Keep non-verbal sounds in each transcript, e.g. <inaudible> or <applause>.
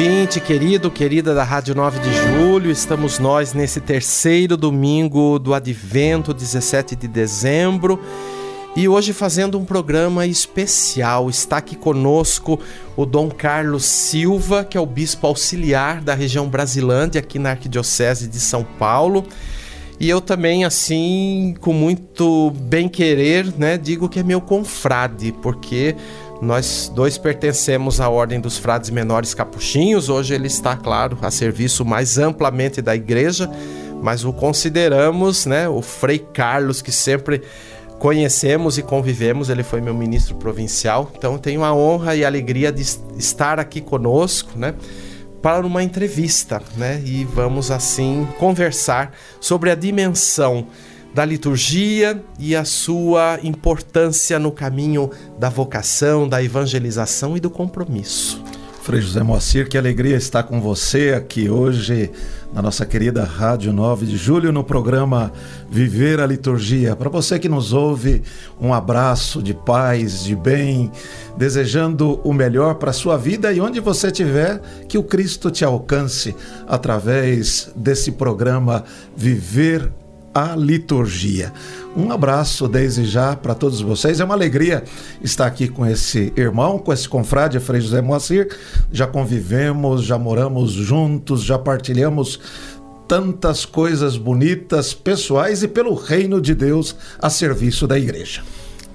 Ouvinte, querido, querida da Rádio 9 de Julho, estamos nós nesse terceiro domingo do Advento, 17 de dezembro, e hoje fazendo um programa especial. Está aqui conosco o Dom Carlos Silva, que é o bispo auxiliar da região Brasilândia, aqui na Arquidiocese de São Paulo. E eu também, assim, com muito bem querer, né, digo que é meu confrade, porque nós dois pertencemos à Ordem dos Frades Menores Capuchinhos. Hoje ele está, claro, a serviço mais amplamente da igreja, mas o consideramos, né, o Frei Carlos, que sempre conhecemos e convivemos. Ele foi meu ministro provincial. Então tenho a honra e a alegria de estar aqui conosco, né? Para uma entrevista, né? E vamos assim conversar sobre a dimensão da liturgia e a sua importância no caminho da vocação, da evangelização e do compromisso. Frei José Moacir, que alegria estar com você aqui hoje na nossa querida Rádio 9 de Julho no programa Viver a Liturgia. Para você que nos ouve, um abraço de paz, de bem, desejando o melhor para a sua vida e onde você estiver, que o Cristo te alcance através desse programa Viver a liturgia. Um abraço desde já para todos vocês. É uma alegria estar aqui com esse irmão, com esse confrade, Frei José Moacir. Já convivemos, já moramos juntos, já partilhamos tantas coisas bonitas, pessoais e pelo reino de Deus a serviço da igreja.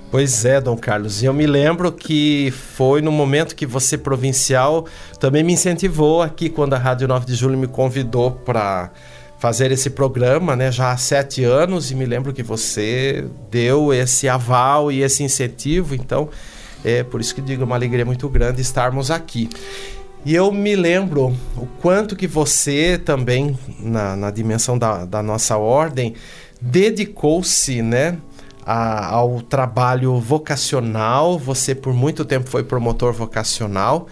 Pois é, Dom Carlos. E eu me lembro que foi no momento que você, provincial, também me incentivou aqui, quando a Rádio 9 de Julho me convidou para fazer esse programa, né, já há sete anos, e me lembro que você deu esse aval e esse incentivo, então é por isso que digo, é uma alegria muito grande estarmos aqui. E eu me lembro o quanto que você também, na, na dimensão da, da nossa ordem, dedicou-se, né, ao trabalho vocacional. Você por muito tempo foi promotor vocacional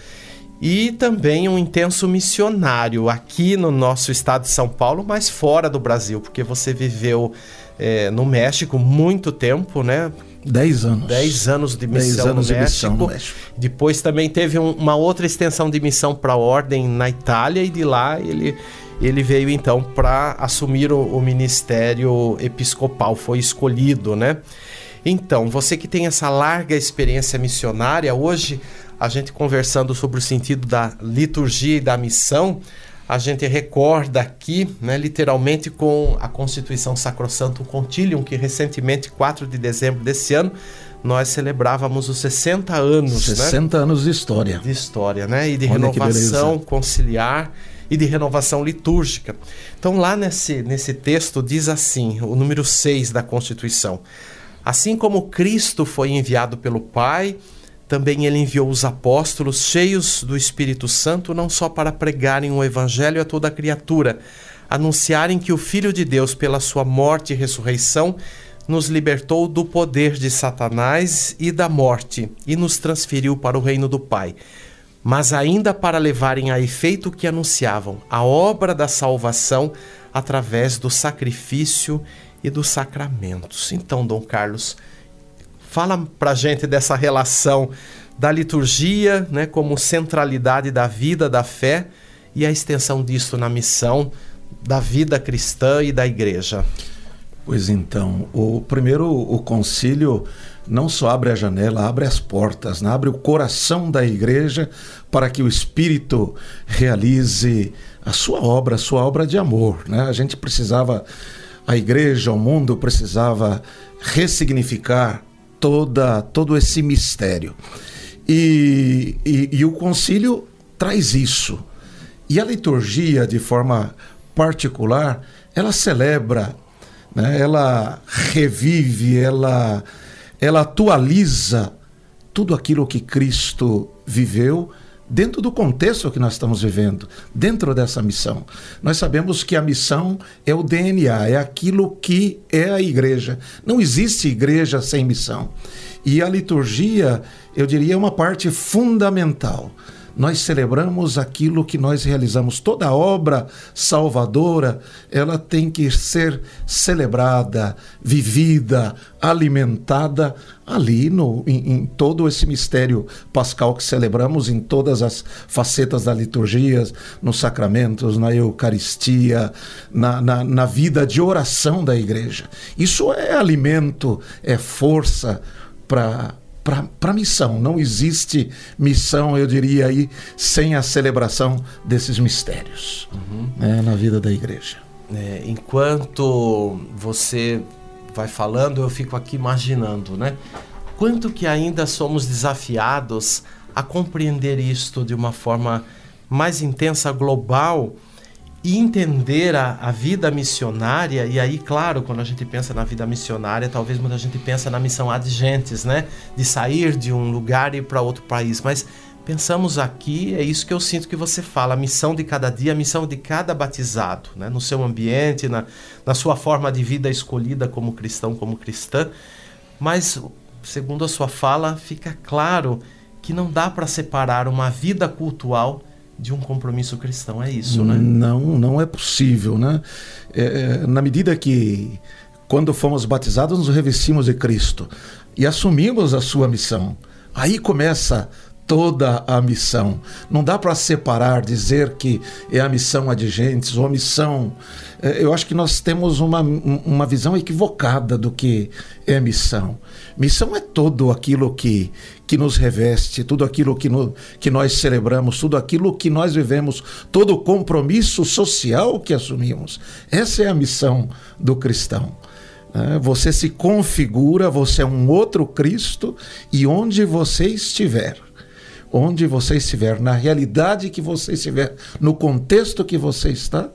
e também um intenso missionário aqui no nosso estado de São Paulo, mas fora do Brasil, porque você viveu é, no México muito tempo, né? Dez anos. Dez anos de missão, anos no, México. De missão no México. Depois também teve um, uma outra extensão de missão para a ordem na Itália e de lá ele, ele veio então para assumir o, o ministério episcopal, foi escolhido, né? Então, você que tem essa larga experiência missionária, hoje a gente conversando sobre o sentido da liturgia e da missão, a gente recorda aqui, né, literalmente, com a Constituição Sacrosanto Concilium, que recentemente, 4 de dezembro desse ano, nós celebrávamos os 60 anos. 60 né? anos de história. De história, né? E de Olha renovação conciliar e de renovação litúrgica. Então, lá nesse, nesse texto, diz assim, o número 6 da Constituição. Assim como Cristo foi enviado pelo Pai também ele enviou os apóstolos cheios do Espírito Santo, não só para pregarem o Evangelho a toda criatura, anunciarem que o Filho de Deus, pela sua morte e ressurreição, nos libertou do poder de Satanás e da morte e nos transferiu para o reino do Pai. Mas ainda para levarem a efeito o que anunciavam, a obra da salvação através do sacrifício e dos sacramentos. Então, Dom Carlos, Fala pra gente dessa relação da liturgia, né, como centralidade da vida, da fé e a extensão disso na missão da vida cristã e da igreja. Pois então, o primeiro o concílio não só abre a janela, abre as portas, né? abre o coração da igreja para que o Espírito realize a sua obra, a sua obra de amor. Né? A gente precisava, a igreja, o mundo precisava ressignificar toda, todo esse mistério. E, e, e o concílio traz isso. E a liturgia, de forma particular, ela celebra, né? ela revive, ela, ela atualiza tudo aquilo que Cristo viveu dentro do contexto que nós estamos vivendo, dentro dessa missão. Nós sabemos que a missão é o DNA, é aquilo que é a igreja. Não existe igreja sem missão. E a liturgia, eu diria, é uma parte fundamental nós celebramos aquilo que nós realizamos. Toda obra salvadora, ela tem que ser celebrada, vivida, alimentada ali no, em, em, todo esse mistério pascal que celebramos em todas as facetas da liturgia, nos sacramentos, na Eucaristia, na, na, na vida de oração da igreja. Isso é alimento, é força para para a missão. Não existe missão, eu diria aí, sem a celebração desses mistérios uhum. né, na vida da igreja. É, enquanto você vai falando, eu fico aqui imaginando, né? Quanto que ainda somos desafiados a compreender isto de uma forma mais intensa, global, e entender a, a, vida missionária, e aí, claro, quando a gente pensa na vida missionária, talvez muita gente pensa na missão adigentes, né? De sair de um lugar e ir para outro país. Mas pensamos aqui, é isso que eu sinto que você fala, a missão de cada dia, a missão de cada batizado, né? No seu ambiente, na, na sua forma de vida escolhida como cristão, como cristã. Mas, segundo a sua fala, fica claro que não dá para separar uma vida cultural de um compromisso cristão. É isso, né? Não, não é possível, né? É, é, na medida que quando fomos batizados nos revestimos de Cristo e assumimos a sua missão, aí começa toda a missão. Não dá para separar, dizer que é a missão adigentes ou a missão. É, eu acho que nós temos uma, uma visão equivocada do que é missão. Missão é todo aquilo que, que nos reveste, tudo aquilo que, no, que nós celebramos, tudo aquilo que nós vivemos, todo o compromisso social que assumimos. Essa é a missão do cristão. É, você se configura, você é um outro Cristo e onde você estiver onde você estiver, na realidade que você estiver, no contexto que você está,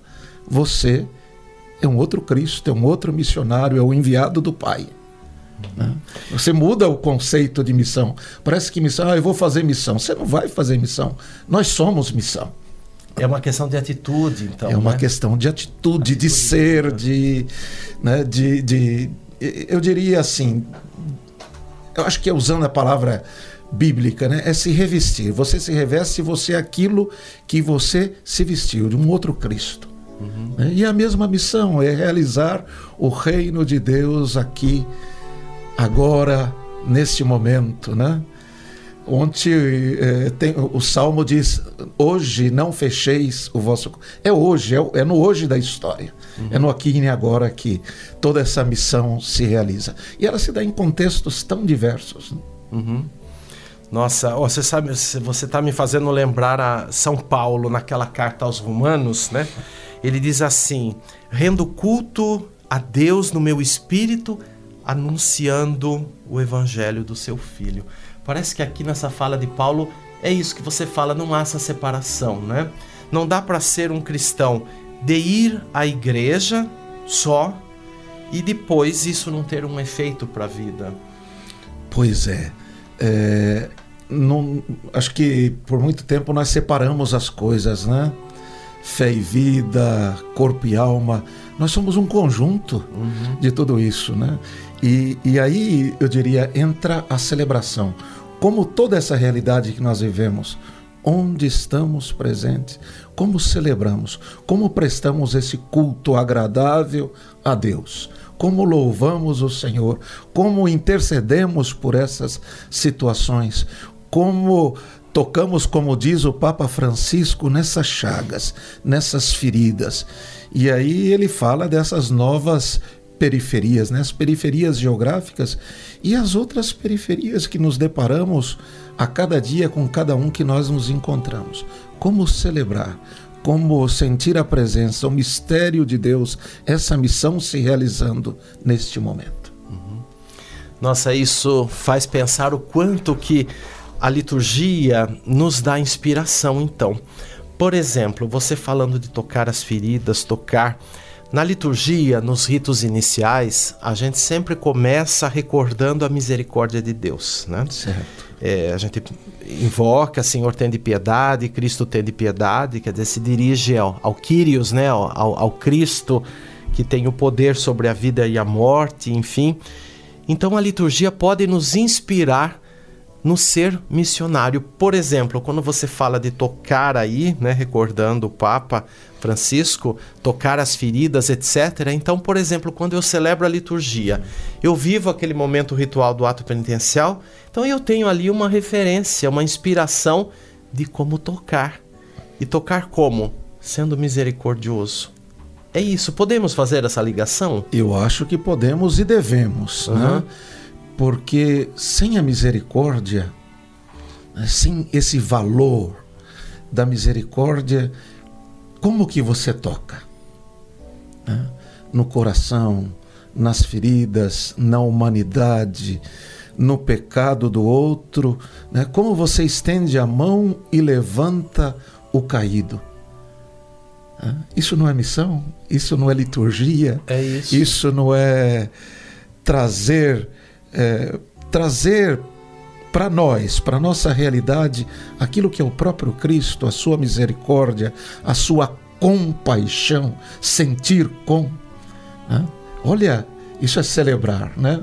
você é um outro Cristo, é um outro missionário, é o enviado do Pai. Né? Você muda o conceito de missão. Parece que missão, ah, eu vou fazer missão. Você não vai fazer missão. Nós somos missão. É uma questão de atitude, então. É uma né? questão de atitude, atitude de ser, de, né, de, de. Eu diria assim. Eu acho que é usando a palavra bíblica, né? É se revestir. Você se reveste, você é aquilo que você se vestiu, de um outro Cristo. Uhum. Né? E a mesma missão é realizar o reino de Deus aqui, agora, neste momento, né? Onde é, tem, o Salmo diz: Hoje não fecheis o vosso. É hoje, é, é no hoje da história. Uhum. É no aqui e agora que toda essa missão se realiza. E ela se dá em contextos tão diversos. Né? Uhum. Nossa, oh, você sabe, você está me fazendo lembrar a São Paulo naquela carta aos Romanos, né? Ele diz assim: rendo culto a Deus no meu espírito, anunciando o evangelho do seu filho. Parece que aqui nessa fala de Paulo é isso que você fala, não há essa separação, né? Não dá para ser um cristão de ir à igreja só e depois isso não ter um efeito para a vida. Pois é. É, não, acho que por muito tempo nós separamos as coisas, né? Fé e vida, corpo e alma. Nós somos um conjunto uhum. de tudo isso, né? E, e aí eu diria entra a celebração. Como toda essa realidade que nós vivemos, onde estamos presentes, como celebramos, como prestamos esse culto agradável a Deus como louvamos o Senhor, como intercedemos por essas situações, como tocamos, como diz o Papa Francisco, nessas chagas, nessas feridas. E aí ele fala dessas novas periferias, né? as periferias geográficas e as outras periferias que nos deparamos a cada dia com cada um que nós nos encontramos. Como celebrar? como sentir a presença, o mistério de Deus, essa missão se realizando neste momento. Uhum. Nossa, isso faz pensar o quanto que a liturgia nos dá inspiração, então. Por exemplo, você falando de tocar as feridas, tocar Na liturgia, nos ritos iniciais, a gente sempre começa recordando a misericórdia de Deus, né? Certo. É, a gente invoca, Senhor tem de piedade, Cristo tem de piedade, quer dizer, se dirige ao, ao Kyrios, né? Ao, ao Cristo que tem o poder sobre a vida e a morte, enfim. Então a liturgia pode nos inspirar no ser missionário. Por exemplo, quando você fala de tocar aí, né, recordando o Papa Francisco, tocar as feridas, etc. Então, por exemplo, quando eu celebro a liturgia, eu vivo aquele momento ritual do ato penitencial, então eu tenho ali uma referência, uma inspiração de como tocar. E tocar como? Sendo misericordioso. É isso, podemos fazer essa ligação? Eu acho que podemos e devemos, uhum. né? Porque sem a misericórdia, né, sem esse valor da misericórdia, como que você toca? Né? No coração, nas feridas, na humanidade, no pecado do outro, né? como você estende a mão e levanta o caído. Né? Isso não é missão, isso não é liturgia, é isso. isso não é trazer é, trazer para nós, para nossa realidade, aquilo que é o próprio Cristo, a sua misericórdia, a sua compaixão, sentir com. Né? Olha, isso é celebrar, né?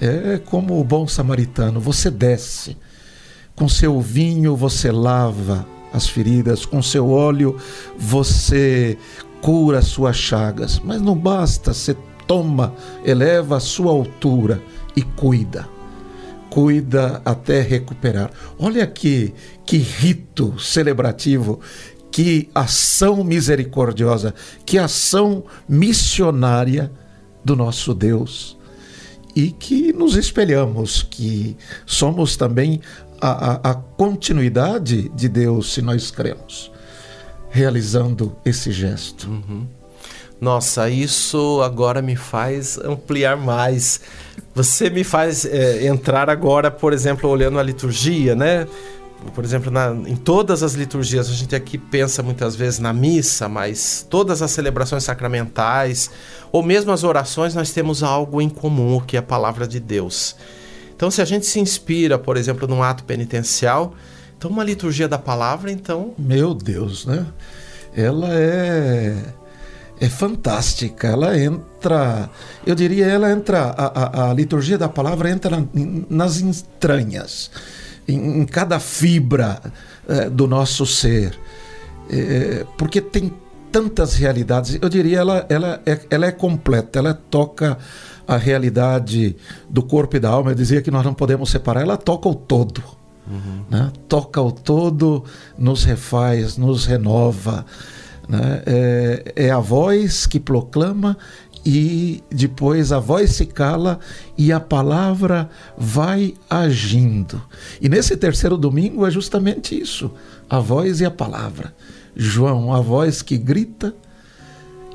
É como o bom samaritano, você desce, com seu vinho você lava as feridas, com seu óleo você cura as suas chagas, mas não basta, você toma, eleva a sua altura e cuida. Cuida até recuperar. Olha que, que rito celebrativo, que ação misericordiosa, que ação missionária do nosso Deus. E que nos espelhamos, que somos também a, a, a continuidade de Deus, se nós cremos, realizando esse gesto. Uhum. Nossa, isso agora me faz ampliar mais. Você me faz é, entrar agora, por exemplo, olhando a liturgia, né? Por exemplo, na, em todas as liturgias, a gente aqui pensa muitas vezes na missa, mas todas as celebrações sacramentais, ou mesmo as orações, nós temos algo em comum, que é a palavra de Deus. Então, se a gente se inspira, por exemplo, num ato penitencial, então uma liturgia da palavra, então. Meu Deus, né? Ela é é fantástica. Ela entra, eu diria, ela entra, a, a, a liturgia da palavra entra nas entranhas, em, em cada fibra é, do nosso ser, é, porque tem tantas realidades. Eu diria, ela, ela, é, ela é completa, ela toca a realidade do corpo e da alma. Eu dizia que nós não podemos separar, ela toca o todo. Uhum. Né? Toca o todo, nos refaz, nos renova. Né? É, é a voz que proclama e depois a voz se cala e a palavra vai agindo. E nesse terceiro domingo é justamente isso: a voz e a palavra. João, a voz que grita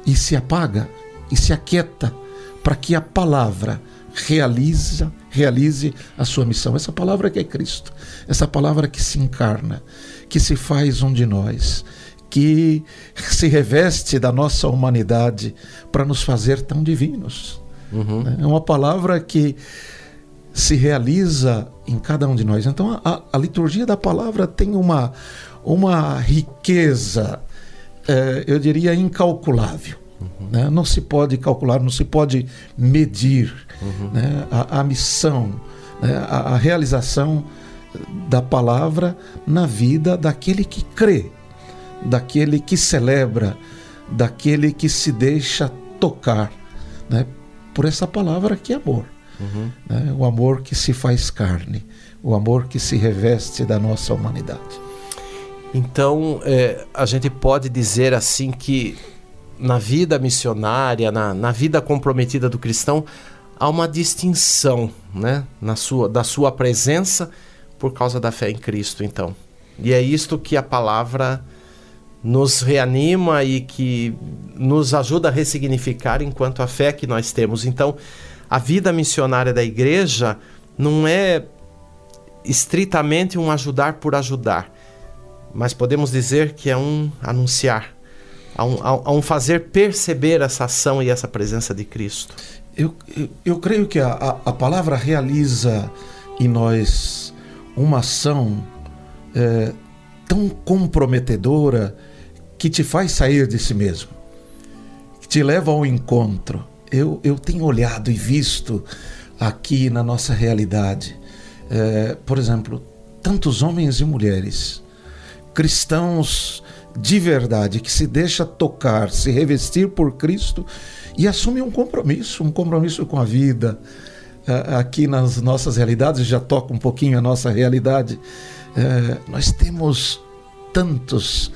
e se apaga e se aquieta para que a palavra realiza, realize a sua missão. Essa palavra que é Cristo, essa palavra que se encarna, que se faz um de nós que se reveste da nossa humanidade para nos fazer tão divinos. Uhum. É uma palavra que se realiza em cada um de nós. Então, a, a liturgia da palavra tem uma, uma riqueza, é, eu diria, incalculável. Uhum. Né? Não se pode calcular, não se pode medir uhum. né? a, a, missão, né? a, a realização da palavra na vida daquele que crê daquele que celebra, daquele que se deixa tocar, né? Por essa palavra que é amor, uhum. né? o amor que se faz carne, o amor que se reveste da nossa humanidade. Então, é, a gente pode dizer assim que na vida missionária, na, na vida comprometida do cristão, há uma distinção né, na sua, da sua presença por causa da fé em Cristo, então. E é isto que a palavra nos reanima e que nos ajuda a ressignificar enquanto a fé que nós temos. Então, a vida missionária da igreja não é estritamente um ajudar por ajudar, mas podemos dizer que é um anunciar, a um, a um fazer perceber essa ação e essa presença de Cristo? Eu, eu, eu creio que a, a, palavra realiza em nós uma ação é, tão comprometedora que te faz sair de si mesmo, que te leva ao encontro. Eu, eu tenho olhado e visto aqui na nossa realidade, é, por exemplo, tantos homens e mulheres, cristãos de verdade, que se deixa tocar, se revestir por Cristo e assume um compromisso, um compromisso com a vida. É, aqui nas nossas realidades, já toca um pouquinho a nossa realidade, é, nós temos tantos,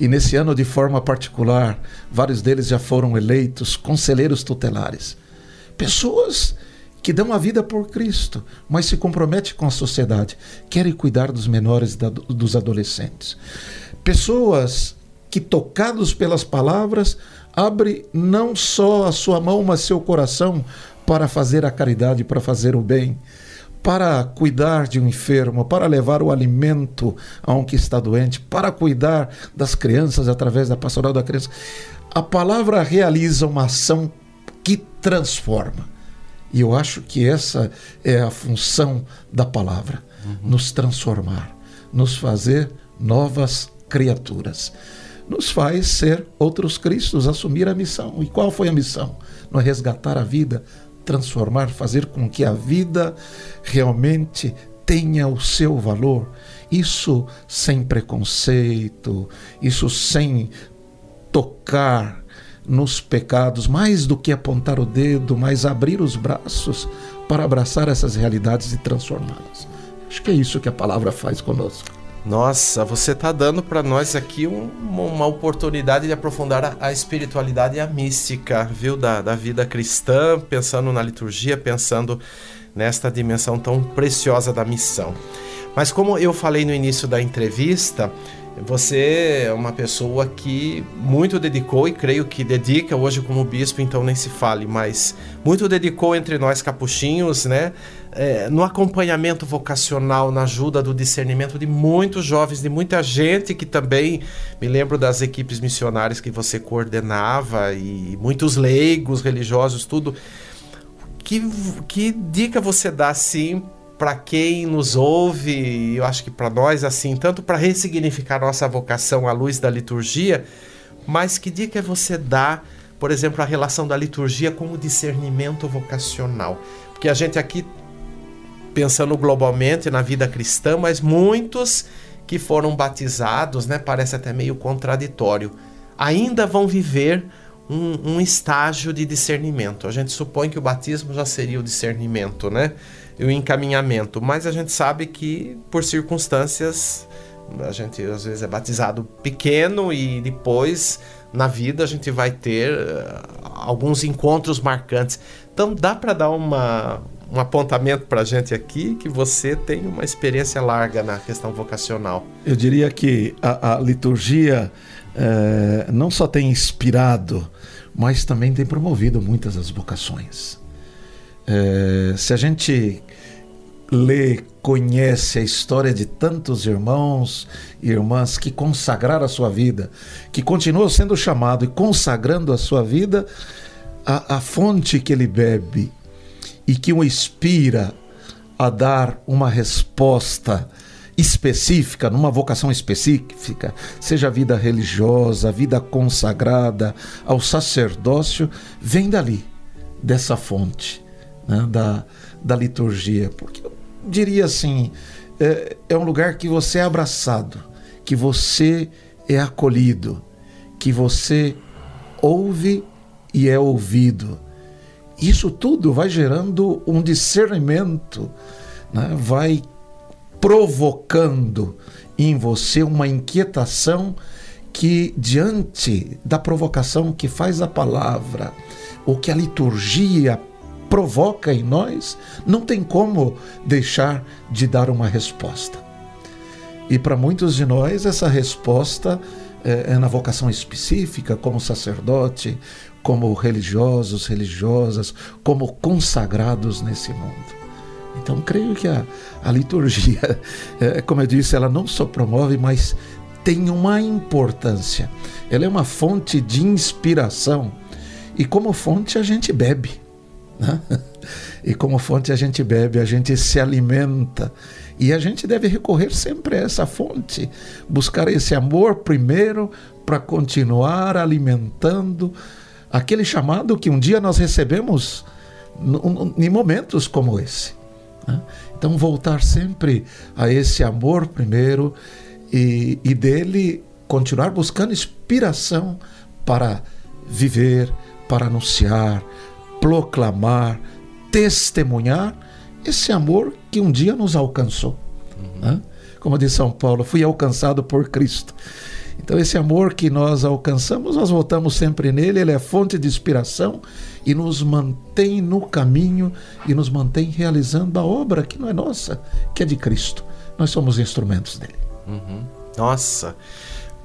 e nesse ano de forma particular, vários deles já foram eleitos conselheiros tutelares. Pessoas que dão a vida por Cristo, mas se comprometem com a sociedade, querem cuidar dos menores e dos adolescentes. Pessoas que, tocados pelas palavras, abre não só a sua mão, mas seu coração para fazer a caridade, para fazer o bem, para cuidar de um enfermo, para levar o alimento a um que está doente, para cuidar das crianças através da pastoral da criança. A palavra realiza uma ação que transforma. E eu acho que essa é a função da palavra: uhum. nos transformar, nos fazer novas criaturas. Nos faz ser outros Cristos, assumir a missão. E qual foi a missão? No resgatar a vida, transformar, fazer com que a vida realmente tenha o seu valor. Isso sem preconceito, isso sem tocar nos pecados, mais do que apontar o dedo, mas abrir os braços para abraçar essas realidades e transformá-las. Acho que é isso que a palavra faz conosco. Nossa, você está dando para nós aqui um, uma oportunidade de aprofundar a, a, espiritualidade e a mística, viu, da, da vida cristã, pensando na liturgia, pensando nesta dimensão tão preciosa da missão. Mas como eu falei no início da entrevista, você é uma pessoa que muito dedicou e creio que dedica hoje como bispo, então nem se fale, mas muito dedicou entre nós capuchinhos, né? É, no acompanhamento vocacional, na ajuda do discernimento de muitos jovens, de muita gente que também me lembro das equipes missionárias que você coordenava e muitos leigos religiosos, tudo. Que, que dica você dá assim para quem nos ouve, eu acho que para nós, assim, tanto para ressignificar nossa vocação à luz da liturgia, mas que dica você dá, por exemplo, a relação da liturgia com o discernimento vocacional? Porque a gente aqui, pensando globalmente na vida cristã, mas muitos que foram batizados, né, parece até meio contraditório, ainda vão viver um, um estágio de discernimento. A gente supõe que o batismo já seria o discernimento, né? O encaminhamento. Mas a gente sabe que, por circunstâncias, a gente às vezes é batizado pequeno e depois na vida a gente vai ter uh, alguns encontros marcantes. Então dá para dar uma, um apontamento para a gente aqui que você tem uma experiência larga na questão vocacional. Eu diria que a, a liturgia é, não só tem inspirado, mas também tem promovido muitas das vocações. É, se a gente lê, conhece a história de tantos irmãos e irmãs que consagraram a sua vida, que continuam sendo chamados e consagrando a sua vida, a, a fonte que ele bebe e que o inspira a dar uma resposta específica, numa vocação específica, seja a vida religiosa, a vida consagrada ao sacerdócio, vem dali, dessa fonte, né, da, da liturgia. Porque diria assim: é, é um lugar que você é abraçado, que você é acolhido, que você ouve e é ouvido. Isso tudo vai gerando um discernimento, né? vai provocando em você uma inquietação que, diante da provocação que faz a palavra, ou que a liturgia provoca em nós, não tem como deixar de dar uma resposta. E para muitos de nós, essa resposta é, é na vocação específica, como sacerdote, como religiosos, religiosas, como consagrados nesse mundo. Então, creio que a, a liturgia, <laughs> é, como eu disse, ela não só promove, mas tem uma importância. Ela é uma fonte de inspiração e como fonte a gente bebe. Né? E como fonte a gente bebe, a gente se alimenta. E a gente deve recorrer sempre a essa fonte, buscar esse amor primeiro para continuar alimentando aquele chamado que um dia nós recebemos em momentos como esse. Né? Então, voltar sempre a esse amor primeiro e, e dele continuar buscando inspiração para viver, para anunciar, proclamar, testemunhar esse amor que um dia nos alcançou. Uhum. Né? Como diz São Paulo, fui alcançado por Cristo. Então, esse amor que nós alcançamos, nós voltamos sempre nele, ele é fonte de inspiração e nos mantém no caminho e nos mantém realizando a obra que não é nossa, que é de Cristo. Nós somos instrumentos dele. Uhum. Nossa,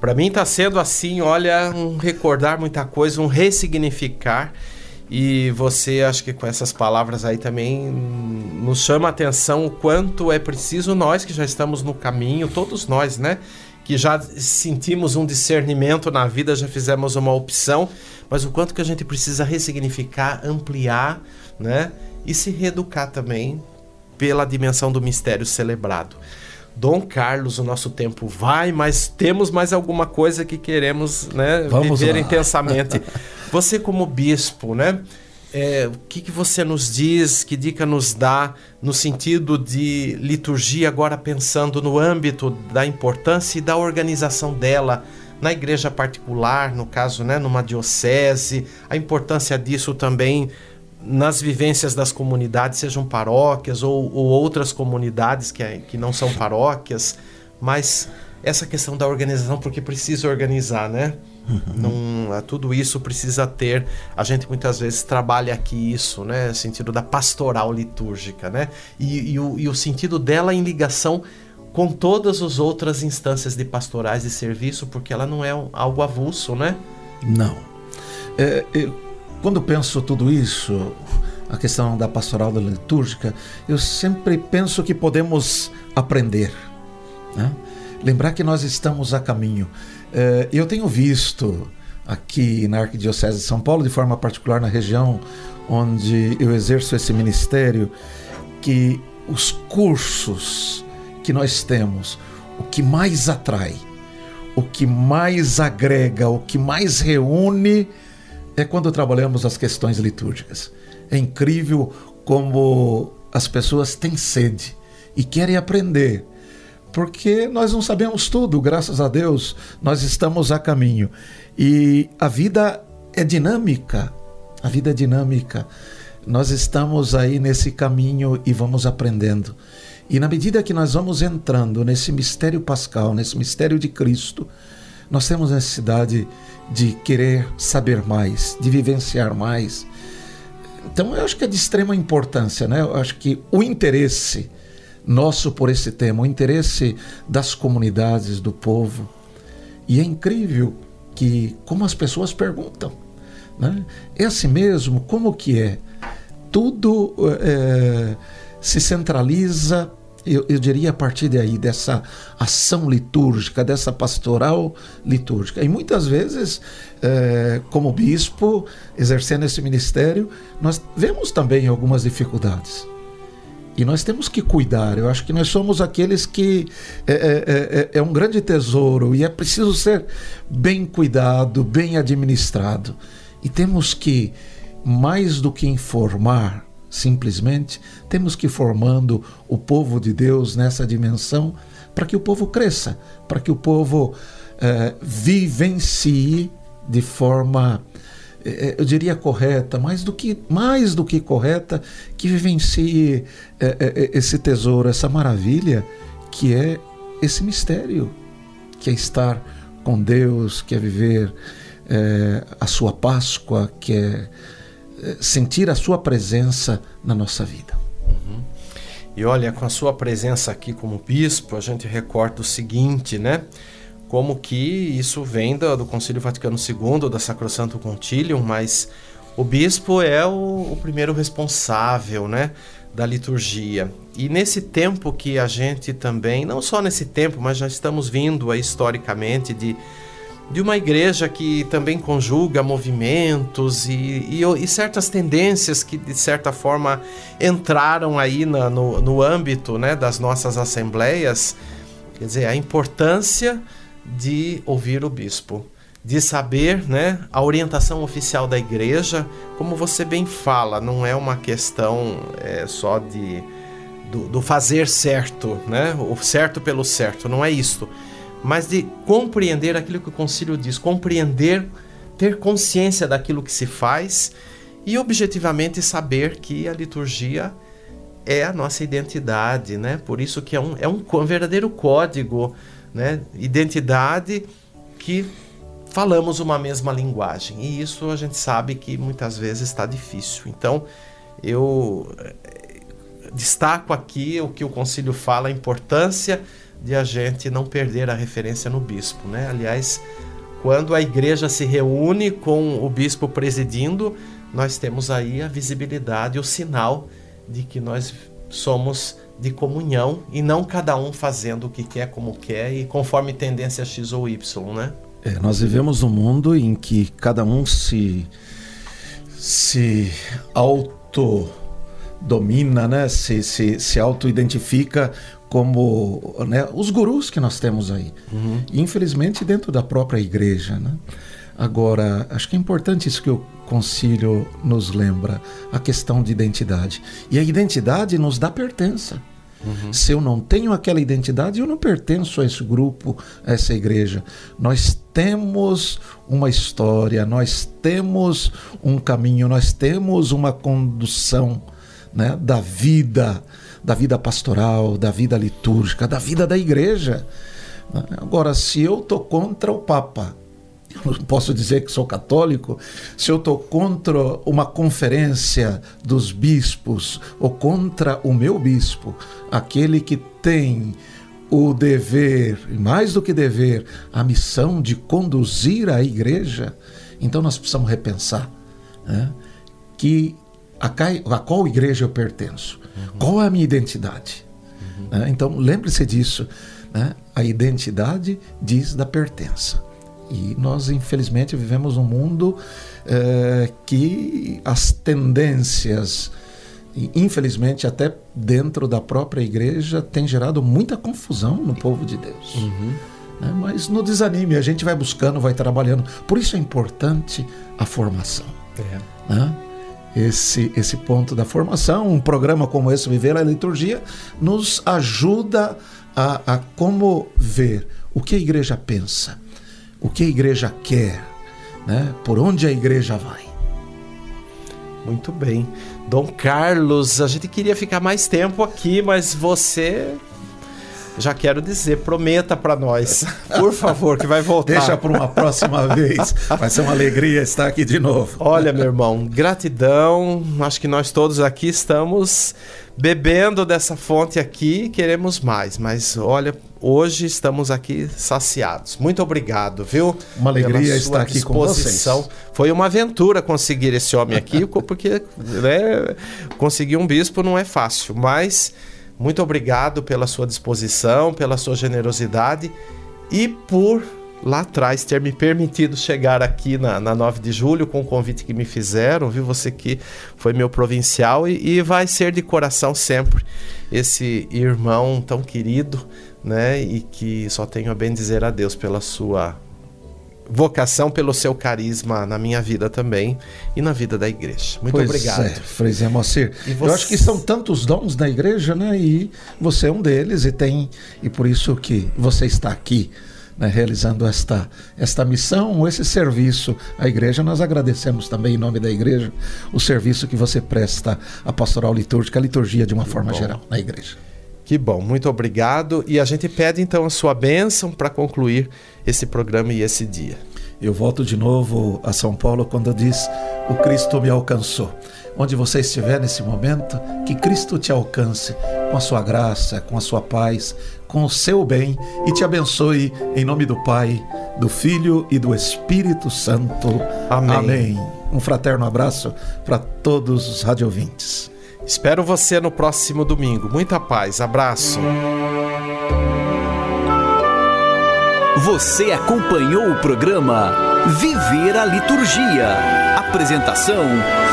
para mim está sendo assim, olha, um recordar muita coisa, um ressignificar. E você, acho que com essas palavras aí também nos chama a atenção o quanto é preciso nós que já estamos no caminho, todos nós, né? Que já sentimos um discernimento na vida, já fizemos uma opção, mas o quanto que a gente precisa ressignificar, ampliar, né? E se reeducar também pela dimensão do mistério celebrado. Dom Carlos, o nosso tempo vai, mas temos mais alguma coisa que queremos né, Vamos viver lá. intensamente. <laughs> Você como bispo, né? É, o que, que você nos diz, que dica nos dá no sentido de liturgia, agora pensando no âmbito da importância e da organização dela na igreja particular, no caso, né, numa diocese, a importância disso também nas vivências das comunidades, sejam paróquias ou, ou outras comunidades que, é, que não são paróquias, mas essa questão da organização, porque precisa organizar, né? <laughs> Uhum. Tudo isso precisa ter. A gente muitas vezes trabalha aqui isso, né? Sentido da pastoral litúrgica, né? E, e, o, e o sentido dela em ligação com todas as outras instâncias de pastorais de serviço, porque ela não é algo avulso, né? Não. É, eu quando penso tudo isso, a questão da pastoral da litúrgica, eu sempre penso que podemos aprender. Né? Lembrar que nós estamos a caminho. É, eu tenho visto aqui na Arquidiocese de São Paulo, de forma particular na região onde eu exerço esse ministério, que os cursos que nós temos, o que mais atrai, o que mais agrega, o que mais reúne é quando trabalhamos as questões litúrgicas. É incrível como as pessoas têm sede e querem aprender, porque nós não sabemos tudo, graças a Deus, nós estamos a caminho. E a vida é dinâmica, a vida é dinâmica. Nós estamos aí nesse caminho e vamos aprendendo. E na medida que nós vamos entrando nesse mistério pascal, nesse mistério de Cristo, nós temos necessidade de querer saber mais, de vivenciar mais. Então, eu acho que é de extrema importância, né? Eu acho que o interesse nosso por esse tema, o interesse das comunidades, do povo. E é incrível que, como as pessoas perguntam, né? É assim mesmo? Como que é? Tudo é, se centraliza eu, eu, diria a partir daí, dessa ação litúrgica, dessa pastoral litúrgica. E muitas vezes, é, como bispo, exercendo esse ministério, nós vemos também algumas dificuldades. E nós temos que cuidar. Eu acho que nós somos aqueles que é, é, é, é um grande tesouro e é preciso ser bem cuidado, bem administrado. E temos que, mais do que informar, simplesmente, temos que ir formando o povo de Deus nessa dimensão para que o povo cresça, para que o povo eh, vivencie de forma, eu diria correta, mais do que mais do que correta, que vivencie eh, esse tesouro, essa maravilha que é esse mistério, que é estar com Deus, que é viver a sua Páscoa, que é sentir a sua presença na nossa vida. Uhum. E olha, com a sua presença aqui como bispo, a gente recorda o seguinte, né? Como que isso vem do, do Concílio Vaticano II, da Sacrosanto Concilium, mas o bispo é o, o primeiro responsável, né? da liturgia. E nesse tempo que a gente também, não só nesse tempo, mas já estamos vindo aí, historicamente de, de uma igreja que também conjuga movimentos e, e, e certas tendências que de certa forma entraram aí na, no, no âmbito né, das nossas assembleias, quer dizer, a importância de ouvir o bispo de saber né, a orientação oficial da igreja, como você bem fala, não é uma questão é, só de do, do, fazer certo, né, o certo pelo certo, não é isto, mas de compreender aquilo que o concílio diz, compreender, ter consciência daquilo que se faz e objetivamente saber que a liturgia é a nossa identidade, né? Por isso que é um, é um, um verdadeiro código, né? Identidade que falamos uma mesma linguagem. E isso a gente sabe que muitas vezes está difícil. Então, eu eh, destaco aqui o que o concílio fala, a importância de a gente não perder a referência no bispo, né? Aliás, quando a igreja se reúne com o bispo presidindo, nós temos aí a visibilidade, o sinal de que nós somos de comunhão e não cada um fazendo o que quer, como quer e conforme tendência X ou Y, né? É, nós vivemos um mundo em que cada um se se autodomina, né? se, se, se auto-identifica como né? os gurus que nós temos aí. Uhum. Infelizmente, dentro da própria igreja. Né? Agora, acho que é importante isso que o concílio nos lembra, a questão de identidade. E a identidade nos dá pertença. Uhum. Se eu não tenho aquela identidade, eu não pertenço a esse grupo, a essa igreja. Nós temos uma história, nós temos um caminho, nós temos uma condução né, da vida, da vida pastoral, da vida litúrgica, da vida da igreja. Agora, se eu estou contra o Papa, posso dizer que sou católico, se eu estou contra uma conferência dos bispos ou contra o meu bispo, aquele que tem o dever, mais do que dever, a missão de conduzir a igreja, então nós precisamos repensar né, que a, a, qual igreja eu pertenço, uhum. qual é a minha identidade. Uhum. Né? Então lembre-se disso. Né? A identidade diz da pertença. E nós, infelizmente, vivemos um mundo é, que as tendências, infelizmente, até dentro da própria igreja, tem gerado muita confusão no povo de Deus. Uhum. Né? Mas no desanime, a gente vai buscando, vai trabalhando. Por isso é importante a formação. É. Né? Esse, esse ponto da formação, um programa como esse, Viver a Liturgia, nos ajuda a, a como ver o que a igreja pensa o que a igreja quer, né? por onde a igreja vai. Muito bem. Dom Carlos, a gente queria ficar mais tempo aqui, mas você já quero dizer, prometa para nós, <laughs> por favor, que vai voltar. Deixa para uma próxima vez. Vai ser uma alegria estar aqui de novo. Olha, meu irmão, gratidão. Acho que nós todos aqui estamos bebendo dessa fonte aqui, queremos mais, mas olha, hoje estamos aqui saciados. Muito obrigado, viu? Uma alegria estar aqui com vocês. Foi uma aventura conseguir esse homem aqui, <laughs> porque né, conseguir um bispo não é fácil, mas muito obrigado pela sua disposição, pela sua generosidade e por lá atrás ter me permitido chegar aqui na, na 9 de julho com o convite que me fizeram, viu? Você que foi meu provincial e, e vai ser de coração sempre esse irmão tão querido, né? E que só tenho a bem dizer a Deus pela sua vocação, pelo seu carisma na minha vida também e na vida da igreja. Muito pois obrigado. É, Frei Moacir. Você... Eu acho que são tantos dons da igreja, né? E você é um deles e tem e por isso que você está aqui né, realizando esta, esta missão, esse serviço à igreja. Nós agradecemos também, em nome da igreja, o serviço que você presta à pastoral litúrgica, à liturgia de uma que forma bom. geral na igreja. Que bom, muito obrigado. E a gente pede então a sua bênção para concluir esse programa e esse dia. Eu volto de novo a São Paulo quando diz: O Cristo me alcançou onde você estiver nesse momento, que Cristo te alcance com a sua graça, com a sua paz, com o seu bem e te abençoe em nome do Pai, do Filho e do Espírito Santo. Amém. Amém. Um fraterno abraço para todos os radiovintes. Espero você no próximo domingo. Muita paz, abraço. Você acompanhou o programa Viver a Liturgia. Apresentação: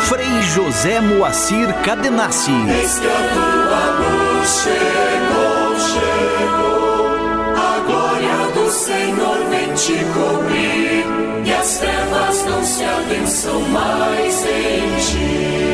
Frei José Moacir Cadenassi. Eis que a tua luz chegou, chegou. A glória do Senhor vem te cobrir. E as trevas não se abençam mais em ti.